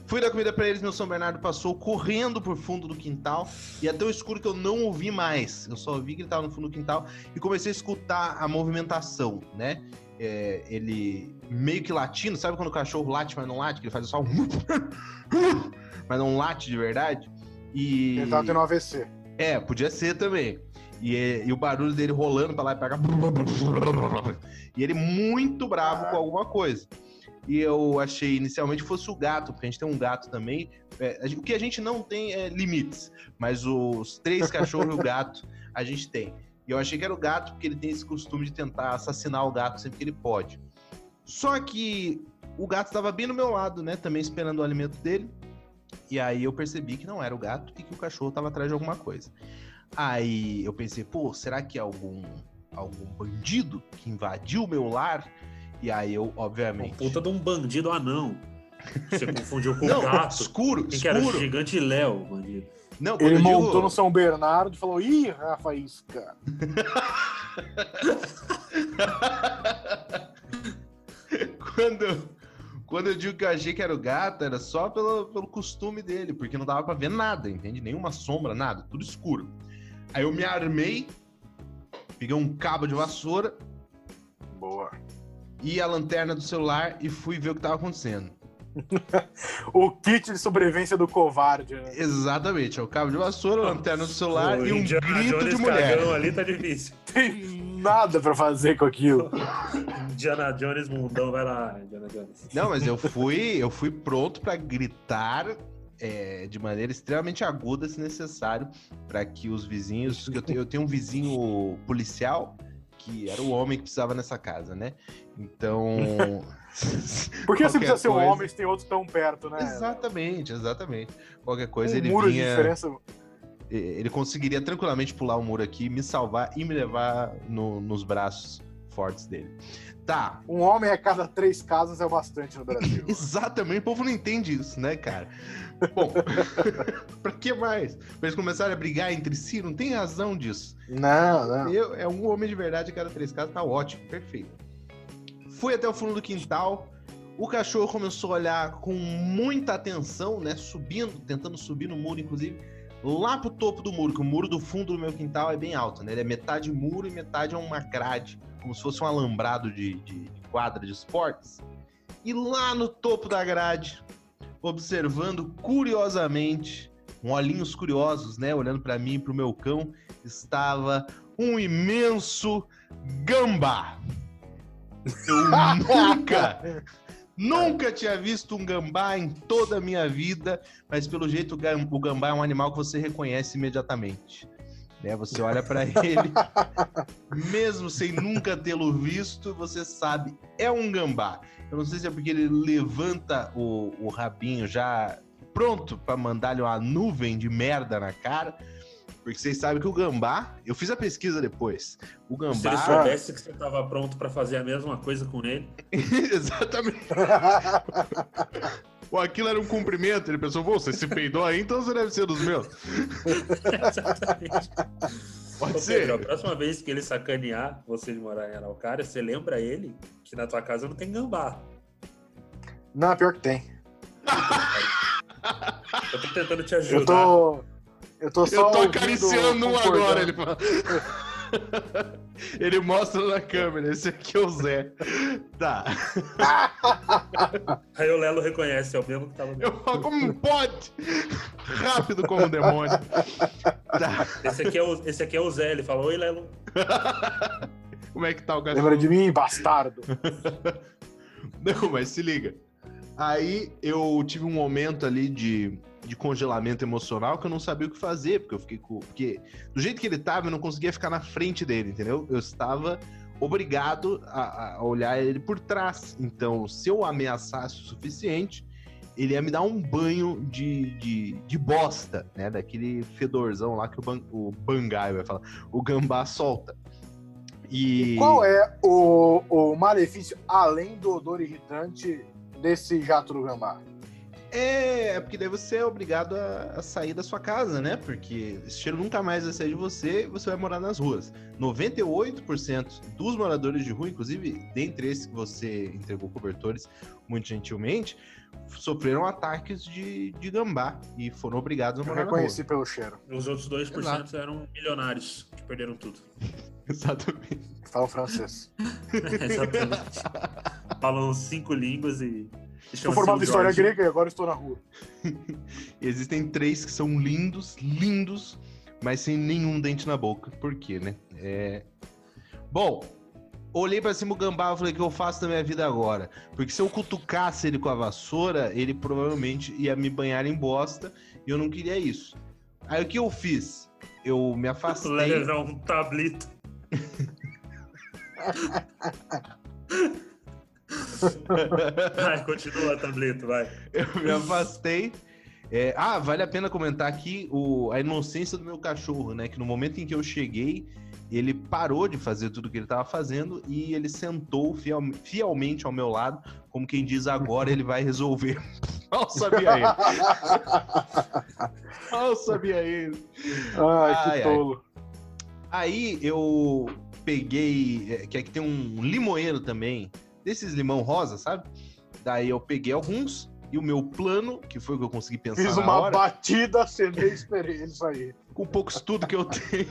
Fui dar comida para eles, meu São Bernardo passou correndo por fundo do quintal e é tão escuro que eu não ouvi mais. Eu só ouvi que ele tava no fundo do quintal e comecei a escutar a movimentação, né? É, ele meio que latindo, sabe quando o cachorro late, mas não late, que ele faz só um. mas não late de verdade? E. Ele tava tendo um AVC. É, podia ser também. E, e, o barulho dele rolando pra lá e pra cá. E ele muito bravo ah. com alguma coisa. E eu achei inicialmente fosse o gato, porque a gente tem um gato também. É, o que a gente não tem é limites, mas os três cachorros e o gato a gente tem. E eu achei que era o gato, porque ele tem esse costume de tentar assassinar o gato sempre que ele pode. Só que o gato estava bem no meu lado, né? Também esperando o alimento dele. E aí eu percebi que não era o gato e que o cachorro estava atrás de alguma coisa. Aí eu pensei, pô, será que é algum, algum bandido que invadiu meu lar? E aí eu, obviamente. Uma puta de um bandido anão. Você confundiu com não, o gato. Escuro, Quem escuro. que era o gigante Léo, o bandido? Não, Ele montou digo... no São Bernardo e falou: Ih, Rafa Isca. quando, quando eu digo que eu achei que era o gato, era só pelo, pelo costume dele, porque não dava pra ver nada, entende? Nenhuma sombra, nada, tudo escuro. Aí eu me armei, peguei um cabo de vassoura. E a lanterna do celular e fui ver o que tava acontecendo. o kit de sobrevivência do covarde. Né? Exatamente, é o cabo de vassoura, a lanterna do celular Pô, e um Indiana grito Jones de mulher. ali tá difícil. Tem nada pra fazer com aquilo. Indiana Jones mundão, vai lá, Indiana Jones. Não, mas eu fui, eu fui pronto para gritar é, de maneira extremamente aguda, se necessário, para que os vizinhos. Eu tenho, eu tenho um vizinho policial que era o homem que precisava nessa casa, né? Então. Por que você precisa ser um coisa... homem se tem outros tão perto, né? Exatamente, exatamente. Qualquer coisa um ele muro vinha... de diferença. Ele conseguiria tranquilamente pular o muro aqui, me salvar e me levar no, nos braços fortes dele. Tá. Um homem a cada três casas é o bastante no Brasil. Exatamente, o povo não entende isso, né, cara? Bom, pra que mais? Pra eles começarem a brigar entre si, não tem razão disso. Não, não. Eu, é um homem de verdade cada três casas, tá ótimo, perfeito. Fui até o fundo do quintal, o cachorro começou a olhar com muita atenção, né? Subindo, tentando subir no muro, inclusive, lá pro topo do muro, que o muro do fundo do meu quintal é bem alto, né? Ele é metade muro e metade é uma grade, como se fosse um alambrado de, de quadra de esportes. E lá no topo da grade, observando curiosamente, com olhinhos curiosos, né? Olhando para mim e pro meu cão, estava um imenso gambá. Eu nunca, nunca tinha visto um gambá em toda a minha vida, mas pelo jeito o gambá é um animal que você reconhece imediatamente. Né? Você olha para ele, mesmo sem nunca tê-lo visto, você sabe, é um gambá. Eu não sei se é porque ele levanta o, o rabinho já pronto para mandar-lhe uma nuvem de merda na cara. Porque vocês sabem que o gambá, eu fiz a pesquisa depois. O gambá. Se ele soubesse que você estava pronto para fazer a mesma coisa com ele. Exatamente. Ou aquilo era um cumprimento, ele pensou, você se peidou aí, então você deve ser dos meus. Exatamente. Pode Ô, ser. Pedro, a próxima vez que ele sacanear você de morar em Araucária, você lembra ele que na tua casa não tem gambá. Não, pior que tem. Eu tô tentando te ajudar. Eu tô. Eu tô só. Eu tô acariciando um agora, ele fala. Ele mostra na câmera, esse aqui é o Zé. Tá. Aí o Lelo reconhece, é o mesmo que tava. Eu falo, como pode? Rápido como um demônio. Tá. Esse aqui, é o, esse aqui é o Zé, ele falou, oi Lelo. Como é que tá o cachorro? Lembra de mim, bastardo? Não, mas se liga. Aí eu tive um momento ali de, de congelamento emocional que eu não sabia o que fazer, porque eu fiquei com. Porque do jeito que ele tava, eu não conseguia ficar na frente dele, entendeu? Eu estava obrigado a, a olhar ele por trás. Então, se eu ameaçasse o suficiente, ele ia me dar um banho de, de, de bosta, né? Daquele fedorzão lá que o, ban, o bangai vai falar. O gambá solta. E. Qual é o, o malefício, além do odor irritante, desse jato do gambá? É, é porque daí você é obrigado a, a sair da sua casa, né? Porque esse cheiro nunca mais vai sair de você e você vai morar nas ruas. 98% dos moradores de rua, inclusive dentre esses que você entregou cobertores muito gentilmente, sofreram ataques de, de gambá e foram obrigados a Eu morar na rua. reconheci pelo cheiro. Os outros 2% Exato. eram milionários, que perderam tudo. Exatamente. Falam francês. Exatamente. Falam cinco línguas e. e chamam-se formado em história grega e agora estou na rua. Existem três que são lindos, lindos, mas sem nenhum dente na boca. Por quê, né? É... Bom, olhei pra cima o gambá e falei, o que eu faço da minha vida agora? Porque se eu cutucasse ele com a vassoura, ele provavelmente ia me banhar em bosta e eu não queria isso. Aí o que eu fiz? Eu me afastei. Levar um tablito. Vai, continua, tablito, vai. Eu me afastei. É, ah, vale a pena comentar aqui o, a inocência do meu cachorro, né? Que no momento em que eu cheguei, ele parou de fazer tudo que ele estava fazendo e ele sentou fiel- fielmente ao meu lado, como quem diz agora ele vai resolver. Mal sabia ele. Mal sabia ele. Ai, Ai, que ai. tolo. Aí eu peguei, é, que aqui tem um limoeiro também, desses limão rosa, sabe? Daí eu peguei alguns e o meu plano, que foi o que eu consegui pensar Fiz na uma hora, batida, acendei e esperei ele sair. com o pouco estudo que eu tenho.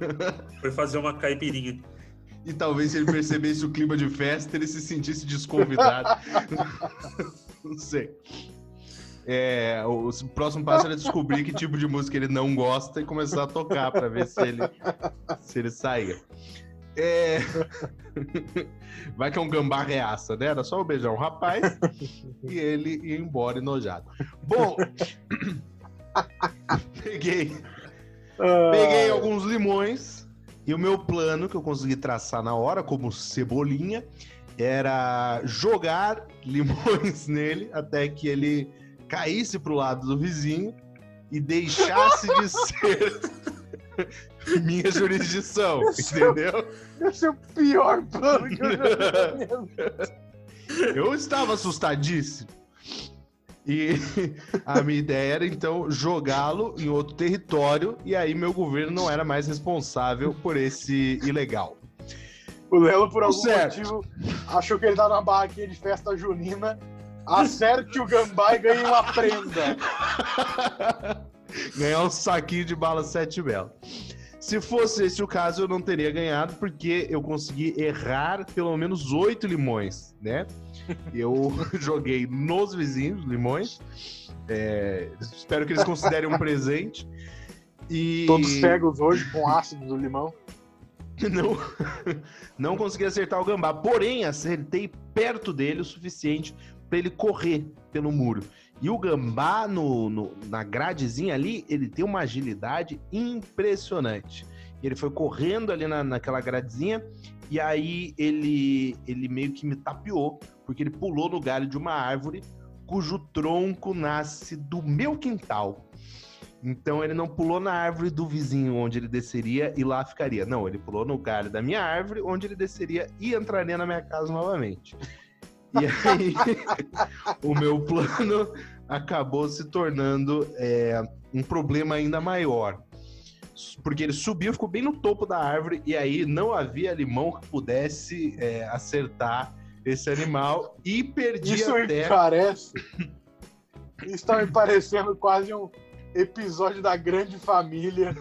Foi fazer uma caipirinha. E talvez se ele percebesse o clima de festa, ele se sentisse desconvidado. não sei. É, o o próximo passo era descobrir que tipo de música ele não gosta e começar a tocar para ver se ele, se ele saía. É... Vai que é um gambá reaça, né? Era só um rapaz e ele ia embora enojado. Bom, peguei Peguei Ah, alguns limões e o meu plano que eu consegui traçar na hora, como cebolinha, era jogar limões nele até que ele caísse pro lado do vizinho e deixasse de ser minha jurisdição, entendeu? Esse é o pior plano que eu já. Eu estava assustadíssimo. E a minha ideia era então jogá-lo em outro território e aí meu governo não era mais responsável por esse ilegal. O Lelo, por algum Certo. motivo, achou que ele tá na barraquinha de festa junina. Acerte o gambá e ganhe uma prenda. Ganhar um saquinho de bala sete belo. Se fosse esse o caso, eu não teria ganhado, porque eu consegui errar pelo menos oito limões, né? Eu joguei nos vizinhos limões. É, espero que eles considerem um presente. E Todos cegos hoje com ácido do limão. não, não consegui acertar o gambá. Porém, acertei perto dele o suficiente para ele correr pelo muro. E o gambá no, no- na gradezinha ali, ele tem uma agilidade impressionante. Ele foi correndo ali na, naquela gradezinha e aí ele, ele meio que me tapeou, porque ele pulou no galho de uma árvore cujo tronco nasce do meu quintal. Então ele não pulou na árvore do vizinho onde ele desceria e lá ficaria. Não, ele pulou no galho da minha árvore onde ele desceria e entraria na minha casa novamente. E aí, o meu plano acabou se tornando é, um problema ainda maior. Porque ele subiu, ficou bem no topo da árvore, e aí não havia limão que pudesse é, acertar esse animal, e perdi Isso até. me parece. Isso tá me parecendo quase um episódio da grande família,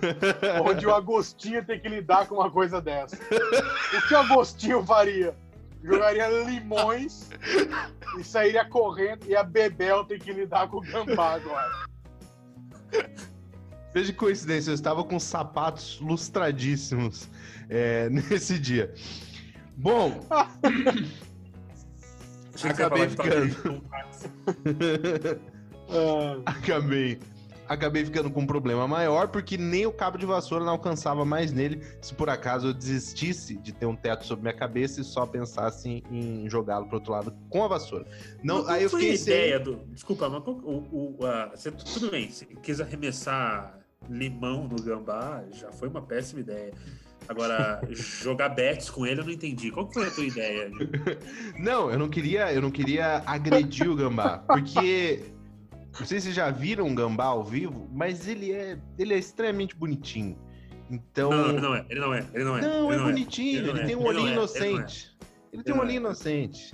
onde o Agostinho tem que lidar com uma coisa dessa. O que o Agostinho faria? Jogaria limões e sairia correndo, e a Bebel tem que lidar com o gambá agora. Veja que coincidência, eu estava com sapatos lustradíssimos é, nesse dia. Bom, Acabei ficando. Ah, acabei acabei ficando com um problema maior porque nem o cabo de vassoura não alcançava mais nele se por acaso eu desistisse de ter um teto sobre minha cabeça e só pensasse em jogá-lo pro outro lado com a vassoura. Não, Qual aí eu foi fiquei a sem... ideia do. Desculpa, mas qual- o, o, a- você- tudo bem, você quis arremessar limão no gambá, já foi uma péssima ideia. Agora, jogar bets com ele eu não entendi. Qual foi a tua ideia? Não, eu não queria, eu não queria agredir o gambá, porque não sei se vocês já viram um gambá ao vivo, mas ele é, ele é extremamente bonitinho. Então, Não, ele não é, ele não é, ele não é. Não, ele é bonitinho, Ele ele, não é, tem um olhinho não é, não é. inocente. Ele tem um não olhinho é. inocente.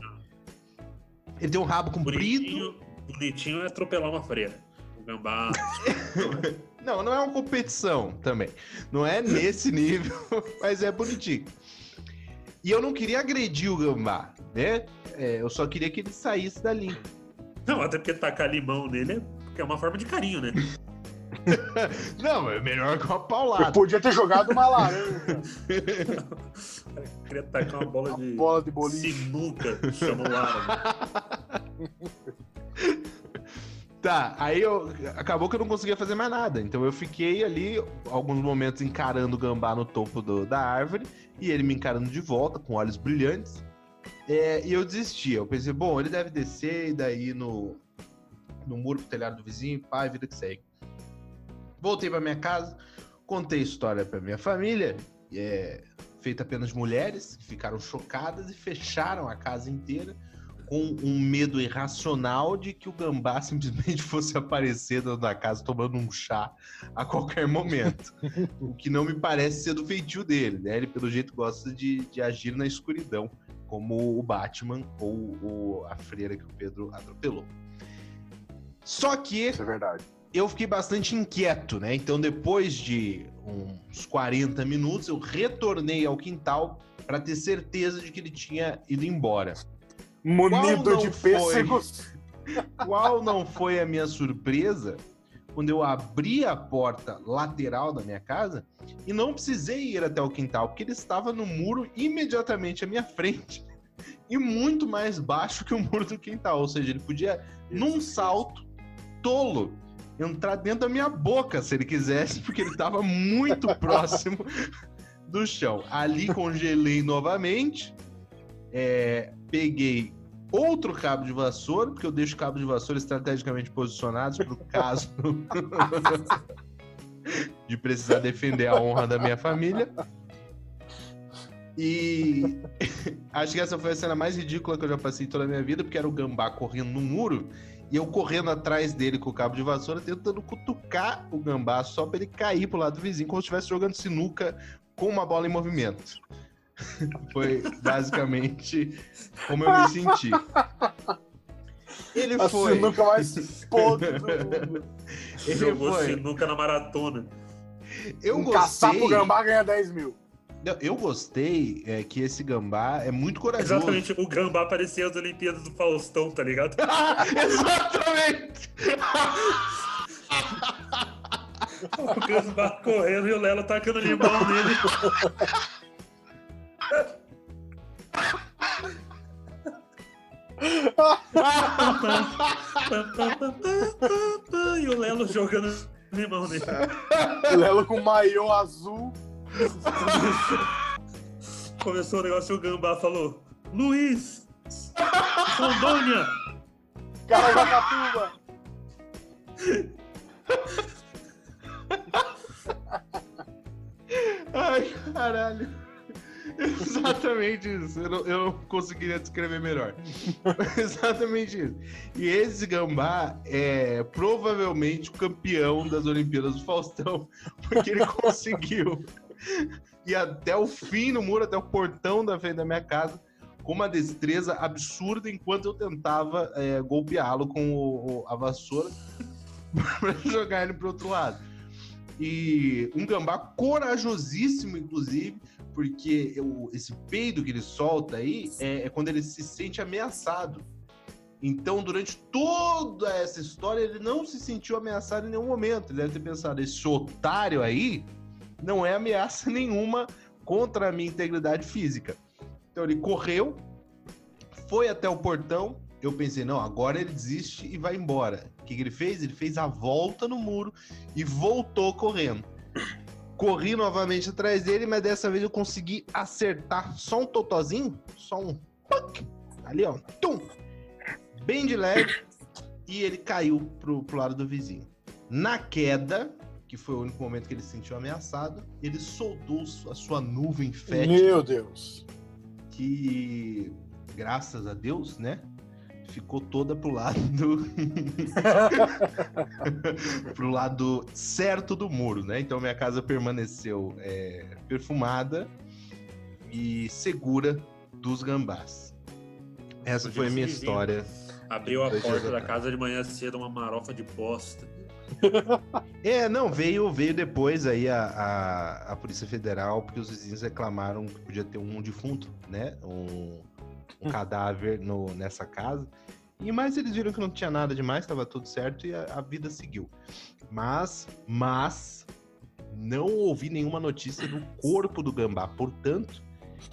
Ele tem um rabo comprido. Bonitinho, bonitinho é atropelar uma freira. O gambá. Não, não é uma competição também. Não é nesse nível, mas é bonitinho. E eu não queria agredir o gambá, né? É, eu só queria que ele saísse dali. Não, até porque tacar limão nele é, porque é uma forma de carinho, né? Não, é melhor que uma eu paulada. podia ter jogado uma laranja, Queria tacar uma bola de. bola de boliche. Sinuca, chamou o árabe. Tá, aí eu acabou que eu não conseguia fazer mais nada. Então eu fiquei ali alguns momentos encarando o gambá no topo do- da árvore e ele me encarando de volta com olhos brilhantes. É, e eu desisti. Eu pensei, bom, ele deve descer e daí no, no muro pro telhado do vizinho, pá, vida que segue. Voltei pra minha casa, contei a história pra minha família, é, feita apenas de mulheres, que ficaram chocadas e fecharam a casa inteira com um medo irracional de que o gambá simplesmente fosse aparecer dentro da casa tomando um chá a qualquer momento. o que não me parece ser do feitio dele, né? Ele, pelo jeito, gosta de, de agir na escuridão, como o Batman ou o- a freira que o Pedro atropelou. Só que Isso é verdade. eu fiquei bastante inquieto, né? Então, depois de uns 40 minutos, eu retornei ao quintal para ter certeza de que ele tinha ido embora. Munido de pêssegos. Qual não foi a minha surpresa quando eu abri a porta lateral da minha casa e não precisei ir até o quintal, porque ele estava no muro imediatamente à minha frente e muito mais baixo que o muro do quintal. Ou seja, ele podia, num salto tolo, entrar dentro da minha boca se ele quisesse, porque ele estava muito próximo do chão. Ali congelei novamente, é, peguei outro cabo de vassoura, porque eu deixo cabo de vassoura estrategicamente posicionados para o caso de precisar defender a honra da minha família. E acho que essa foi a cena mais ridícula que eu já passei toda a minha vida, porque era o gambá correndo no muro e eu correndo atrás dele com o cabo de vassoura, tentando cutucar o gambá só para ele cair pro lado do vizinho, como se estivesse jogando sinuca com uma bola em movimento. Foi basicamente como eu me senti. Ele A foi. sinuca mais podre do mundo. Ele Jogou foi. sinuca na maratona. Eu um gostei. gambá ganha 10 mil. Não, Eu gostei é, que esse gambá é muito corajoso. Exatamente, o Gambá apareceu nas Olimpíadas do Faustão, tá ligado? Exatamente! O Gambá correndo e o Lelo tacando limão nele. E o Lelo jogando limão nele. Lelo com maiô azul. Começou o negócio e o Gambá falou: Luiz! Rondônia! Caracatuba. Ai, caralho. Exatamente isso. Eu não, eu não conseguiria descrever melhor. Exatamente isso. E esse gambá é provavelmente o campeão das Olimpíadas do Faustão, porque ele conseguiu ir até o fim no muro, até o portão da frente da minha casa, com uma destreza absurda, enquanto eu tentava é, golpeá-lo com o, o, a vassoura para jogar ele para outro lado. E um gambá corajosíssimo, inclusive, porque eu, esse peido que ele solta aí é, é, quando ele se sente ameaçado. Então, durante toda essa história, ele não se sentiu ameaçado em nenhum momento. Ele deve ter pensado: esse otário aí não é ameaça nenhuma contra a minha integridade física. Então, ele correu, foi até o portão. Eu pensei: não, agora ele desiste e vai embora. O que, que ele fez? Ele fez a volta no muro e voltou correndo. Corri novamente atrás dele, mas dessa vez eu consegui acertar só um totozinho, só um ali, ó, tum, bem de leve, e ele caiu pro, pro lado do vizinho. Na queda, que foi o único momento que ele se sentiu ameaçado, ele soltou a sua nuvem fétida. Meu Deus! Que, graças a Deus, né? Ficou toda pro lado do... pro lado certo do muro, né? Então minha casa permaneceu é, perfumada e segura dos gambás. Essa foi a minha história. Abriu a porta da casa de manhã cedo, uma marofa de bosta. É, não, veio, veio depois aí a, a, a, Polícia Federal, porque os vizinhos reclamaram que podia ter um defunto, né? Um, um cadáver no, nessa casa. E mais eles viram que não tinha nada demais, estava tudo certo e a, a, vida seguiu. Mas, mas não ouvi nenhuma notícia do corpo do gambá. Portanto,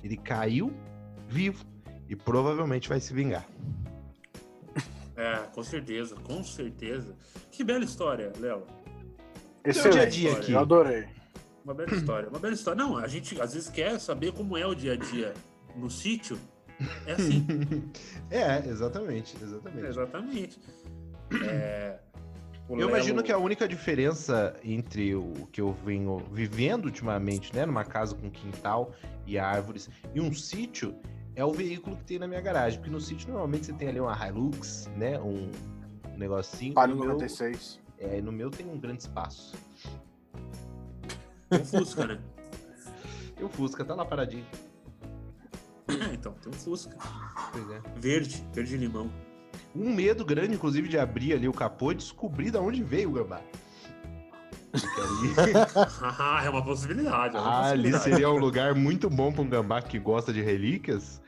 ele caiu vivo e provavelmente vai se vingar. É, com certeza, com certeza. Que bela história, Léo. Esse é o dia a dia aqui. Eu adorei. Uma bela história, uma bela história. Não, a gente às vezes quer saber como é o dia a dia no sítio é assim. é, exatamente, exatamente. Exatamente. É, eu Lelo... imagino que a única diferença entre o que eu venho vivendo ultimamente, né, numa casa com quintal e árvores, e um sítio, é o veículo que tem na minha garagem. Porque no sítio normalmente você tem ali uma Hilux, né, um negocinho. Palio 96. Meu, é, no meu tem um grande espaço. Um Fusca, né? Tem um Fusca, tá lá paradinho. então, tem um Fusca. Pois é. Verde, verde limão. Um medo grande, inclusive, de abrir ali o capô e descobrir de onde veio o gambá. ah, é uma possibilidade. É uma ah, possibilidade. ali seria um lugar muito bom para um gambá que gosta de relíquias,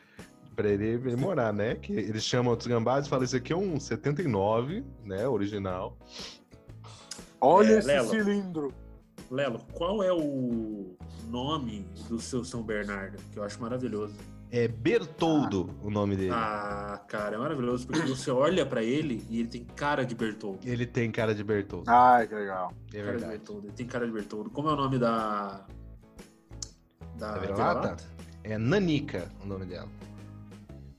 para ele, ele morar, né? Que eles chamam outros gambás e falam: Esse aqui é um 79, né? Original. Olha é, esse Lelo, cilindro. Lelo, qual é o nome do seu São Bernardo? Que eu acho maravilhoso. É Bertoldo ah. o nome dele. Ah, cara, é maravilhoso, porque você olha para ele e ele tem cara de Bertoldo. Ele tem cara de Bertoldo. Ah, que legal. É cara verdade. de Bertoldo. Ele tem cara de Bertoldo. Como é o nome da. Da, da? É Nanica o nome dela.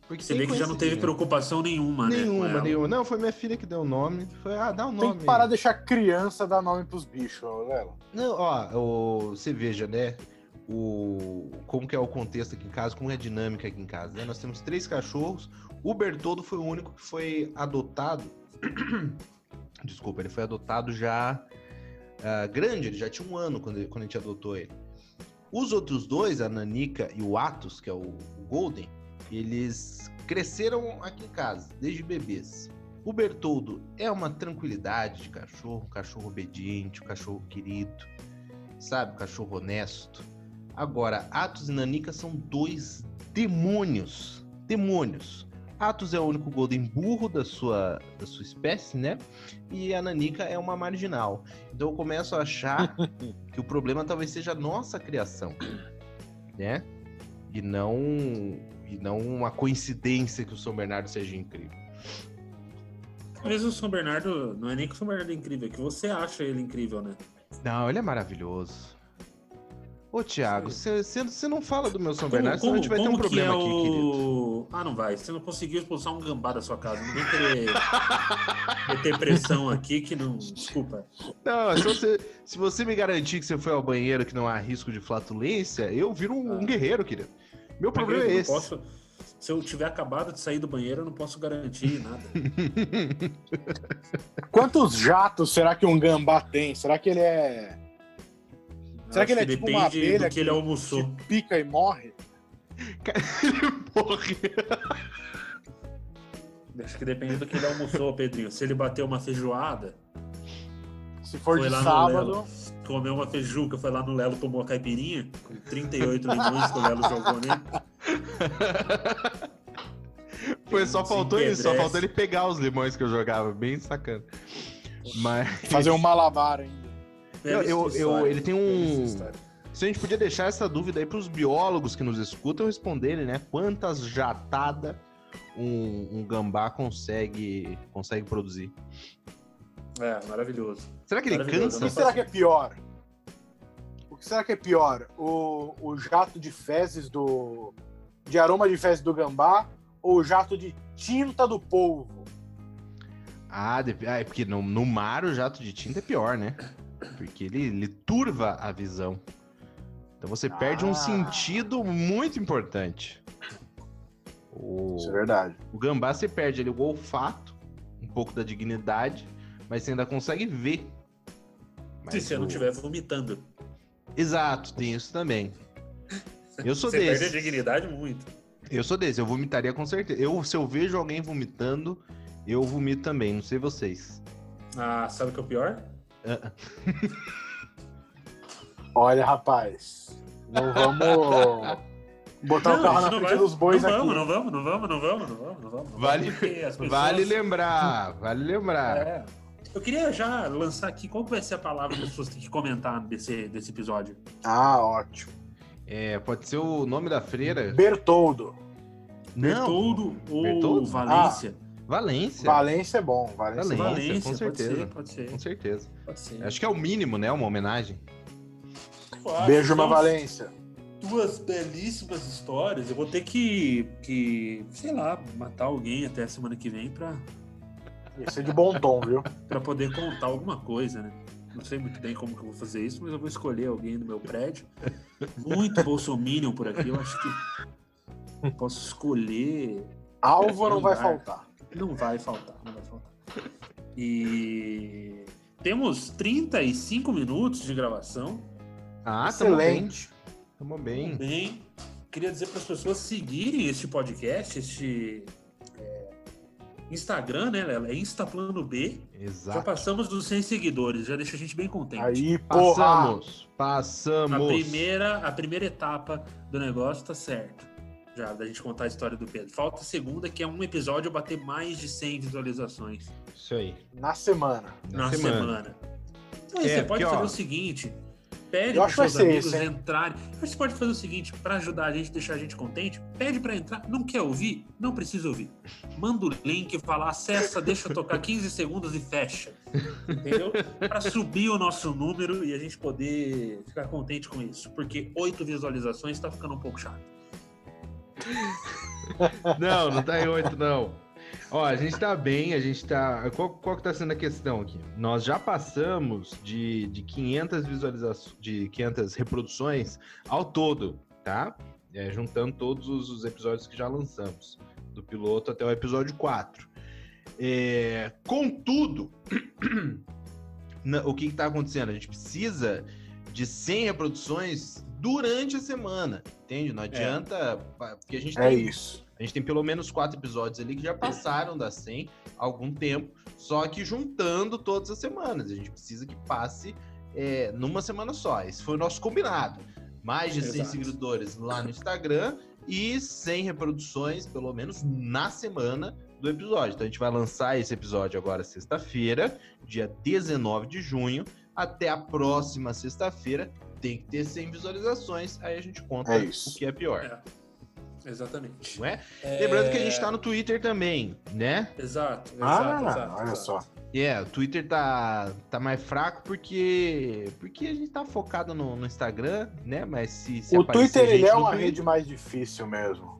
Porque você vê que já não teve preocupação nenhuma, nenhuma, né? Nenhuma, Não, foi minha filha que deu o nome. Foi, ah, dá o um nome. Tem que parar de deixar criança dar nome pros bichos, Léo. Não, ó, o, você veja, né? O como que é o contexto aqui em casa, como é a dinâmica aqui em casa. Né? Nós temos três cachorros. O Bertoldo foi o único que foi adotado. Desculpa, ele foi adotado já uh, grande, ele já tinha um ano quando, ele, quando a gente adotou ele. Os outros dois, a Nanica e o Atos, que é o, o Golden, eles cresceram aqui em casa, desde bebês. O Bertoldo é uma tranquilidade de cachorro, um cachorro obediente, um cachorro querido, sabe? Um cachorro honesto. Agora, Atos e Nanica são dois demônios. Demônios. Atos é o único Golden burro da sua, da sua espécie, né? E a Nanica é uma marginal. Então eu começo a achar que o problema talvez seja a nossa criação, né? E não, e não uma coincidência que o São Bernardo seja incrível. Mas o São Bernardo não é nem que o São Bernardo é incrível, é que você acha ele incrível, né? Não, ele é maravilhoso. Ô, Thiago, você não fala do meu São Bernardo, senão a gente vai ter um problema é o... aqui, querido. Ah, não vai. Você não conseguiu expulsar um gambá da sua casa. Não vem querer meter pressão aqui que não. Desculpa. Não, é se você, se você me garantir que você foi ao banheiro que não há risco de flatulência, eu viro um, ah. um guerreiro, querido. Meu problema Eu é não esse. posso- se eu tiver acabado de sair do banheiro, eu não posso garantir nada. Quantos jatos será que um gambá tem? Será que ele é. Será que ele é tipo uma depende abelha do que ele almoçou. que pica e morre? Morre. Acho que depende do que ele almoçou, Pedrinho. Se ele bateu uma feijoada, Se for de lá no sábado. Lelo, comeu uma feijuca, foi lá no Lelo, tomou a caipirinha, com 38 limões que o Lelo jogou nele. Foi, só faltou isso, só faltou ele pegar os limões que eu jogava, bem sacana. Mas. Fazer um malabar ainda. Eu- eu- eu- ele tem um-. Se a gente podia deixar essa dúvida aí pros biólogos que nos escutam responderem, né? Quantas jatadas um, um gambá consegue, consegue produzir? É, maravilhoso. Será que ele Maravilhoso, O cansa? que será que é pior? O que será que é pior? O, o jato de fezes do. de aroma de fezes do gambá ou o jato de tinta do polvo? Ah, ah, é porque no, no mar o jato de tinta é pior, né? Porque ele, ele turva a visão. Então você perde um Ah. sentido muito importante. O, Isso é verdade. o gambá você perde ali o olfato, um pouco da dignidade, mas você ainda consegue ver. Se Mas você não estiver vomitando. Exato, tem isso também. Eu sou você perde a desse. dignidade muito. Eu sou desse, eu vomitaria com certeza. Eu, se eu vejo alguém vomitando, eu vomito também, não sei vocês. Ah, sabe o que é o pior? Ah, Olha, rapaz. Não vamos botar o carro na não frente vai- dos bois não aqui. Vamos, não vamos, não vamos, não vamos, não vamos, não vamos. não Vale- vamos, as pessoas- Vale lembrar, vale lembrar. É. Eu queria já lançar aqui qual vai ser a palavra que as pessoas têm que comentar desse, desse episódio. Ah, ótimo. É, pode ser o nome da freira? Bertoldo. Não, Bertoldo ou Bertoldo? Valência? Valência. Valência é bom. Valência é. Valência, Valência, com pode certeza. ser, pode ser. Com certeza. Pode ser. Acho que é o mínimo, né? Uma homenagem. Claro, Beijo, uma Valência. Duas belíssimas histórias. Eu vou ter que, que, sei lá, matar alguém até a semana que vem pra, Isso é de bom tom, viu? pra poder contar alguma coisa, né? Não sei muito bem como que eu vou fazer isso, mas eu vou escolher alguém do meu prédio. Muito bolsominion por aqui. Eu acho que posso escolher Alvo não vai faltar. Não vai faltar, não vai faltar. E temos 35 minutos de gravação. Ah, tamo bem. Excelente. Tamo bem. Bem, queria dizer para as pessoas seguirem este podcast, este é, Instagram, né, Lela? É Instaplano B. Já Exato. passamos dos 100 seguidores, já deixa a gente bem contente. Aí, porra. Passamos. a Passamos. primeira, a primeira etapa do negócio tá certo. Já, da gente contar a história do Pedro. Falta a segunda, que é um episódio bater mais de 100 visualizações. Isso aí. Na semana. na semana. Então, aí É, você pode fazer ó, o seguinte: pede para seus amigos hein? entrarem. Você pode fazer o seguinte: para ajudar a gente, deixar a gente contente, pede para entrar. Não quer ouvir? Não precisa ouvir. Manda o link, fala, acessa, deixa tocar 15 segundos e fecha. Entendeu? Para subir o nosso número e a gente poder ficar contente com isso. Porque oito visualizações tá ficando um pouco chato. Não, não tá em oito, não. Ó, a gente tá bem, a gente tá. Qual, qual que tá sendo a questão aqui? Nós já passamos de, de 500 visualizações, de 500 reproduções ao todo, tá? É, juntando todos os, os episódios que já lançamos, do piloto até o episódio 4. É, contudo, o que, que tá acontecendo? A gente precisa de 100 reproduções durante a semana, entende? Não adianta, porque a gente É tem isso. a gente tem pelo menos quatro episódios ali que já passaram das 100 há algum tempo, só que juntando todas as semanas. A gente precisa que passe é, numa semana só. Esse foi o nosso combinado. Mais de 100 Exato. seguidores lá no Instagram e 100 reproduções, pelo menos, na semana do episódio. Então a gente vai lançar esse episódio agora sexta-feira, dia 19 de junho. Até a próxima sexta-feira tem que ter 100 visualizações. Aí a gente conta É isso. o que é pior. É. Exatamente. Não é? É, Lembrando que a gente tá no Twitter também, né? Exato, exato, Ah, exato, olha exato. só. É, o Twitter tá, tá mais fraco porque porque a gente tá focado no, no Instagram, né? Mas se, se O Twitter ele é uma Twitter- rede mais difícil mesmo.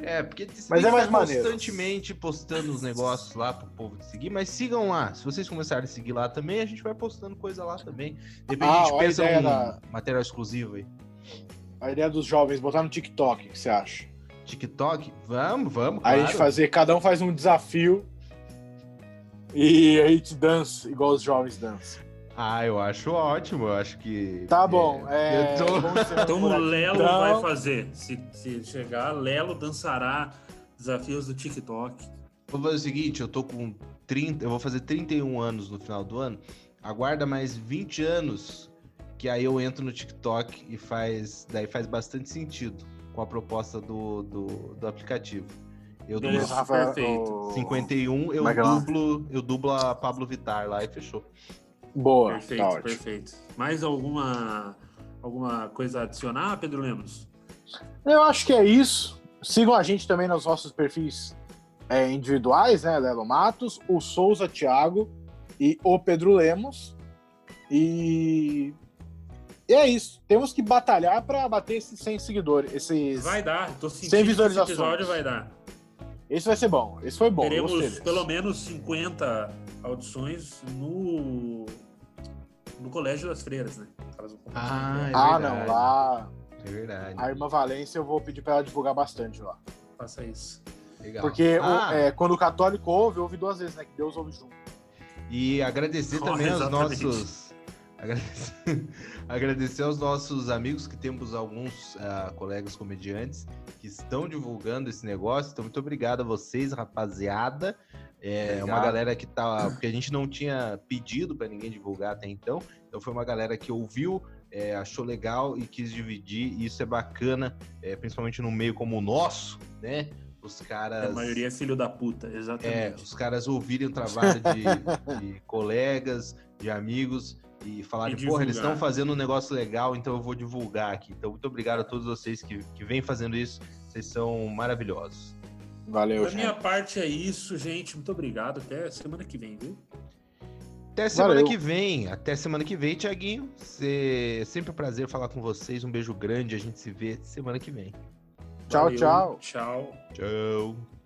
É, porque você Mas é mais maneiro. constantemente postando os negócios lá pro povo de seguir, mas sigam lá. Se vocês começarem a seguir lá também, a gente vai postando coisa lá também. De repente Ah, a gente pensa um da- material exclusivo aí. A ideia dos jovens botar no TikTok, o que você acha? TikTok? Vamos, vamos. Aí a gente fazer, cada um faz um desafio e a gente dança igual os jovens dançam. Ah, eu acho ótimo. Eu acho que. Tá bom. É, eu tô- ser Então o Lelo Então- vai fazer. Se, se chegar, Lelo dançará desafios do TikTok. Vou fazer o seguinte: eu tô com 30. Eu vou fazer 31 anos no final do ano. Aguarda mais 20 anos. Que aí eu entro no TikTok e faz. Daí faz bastante sentido com a proposta do, do, do aplicativo. Eu dublo. Perfeito. o- 51, eu é é dublo, eu dublo a Pablo Vittar lá e fechou. Boa, Perfeito, tá ótimo. perfeito. Mais alguma, alguma coisa a adicionar, Pedro Lemos? Eu acho que é isso. Sigam a gente também nos nossos perfis é, individuais, né? Lelo Matos, o Souza Thiago e o Pedro Lemos. E... e é isso. Temos que batalhar para bater esses 100 seguidores. Esses... Vai dar, tô sentindo esse episódio vai dar. Esse vai ser bom. Esse foi bom. Teremos pelo menos 50 audições no, no Colégio das Freiras, né? Elas vão compartilhar. é Ah, não. Lá, É verdade. a irmã Valência, eu vou pedir para ela divulgar bastante lá. Faça isso. Legal. Porque o- Ah, é, quando o católico ouve, ouve duas vezes, né? Que Deus ouve junto. E agradecer Oh, também aos exatamente. nossos. Agradecer, agradecer aos nossos amigos que temos alguns ah, colegas comediantes que estão divulgando esse negócio. Então, muito obrigado a vocês, rapaziada. É uma Obrigado. galera que tá. Porque a gente não tinha pedido para ninguém divulgar até então. Então foi uma galera que ouviu, é, achou legal e quis dividir. E isso é bacana, é, principalmente num meio como o nosso, né? Os caras. A maioria é filho da puta, É, exatamente. os caras ouvirem o trabalho de, de colegas, de amigos e falarem, E porra, eles estão fazendo um negócio legal, então eu vou divulgar aqui. Então, muito obrigado a todos vocês que, que vêm fazendo isso. Vocês são maravilhosos. Valeu, Da gente. minha parte é isso, gente. Muito obrigado. Até semana que vem, viu? Até semana Valeu. que vem. Até semana que vem, Tiaguinho. Cê- Sempre um prazer falar com vocês. Um beijo grande. A gente se vê semana que vem. Tchau, Valeu, tchau. Tchau. Tchau.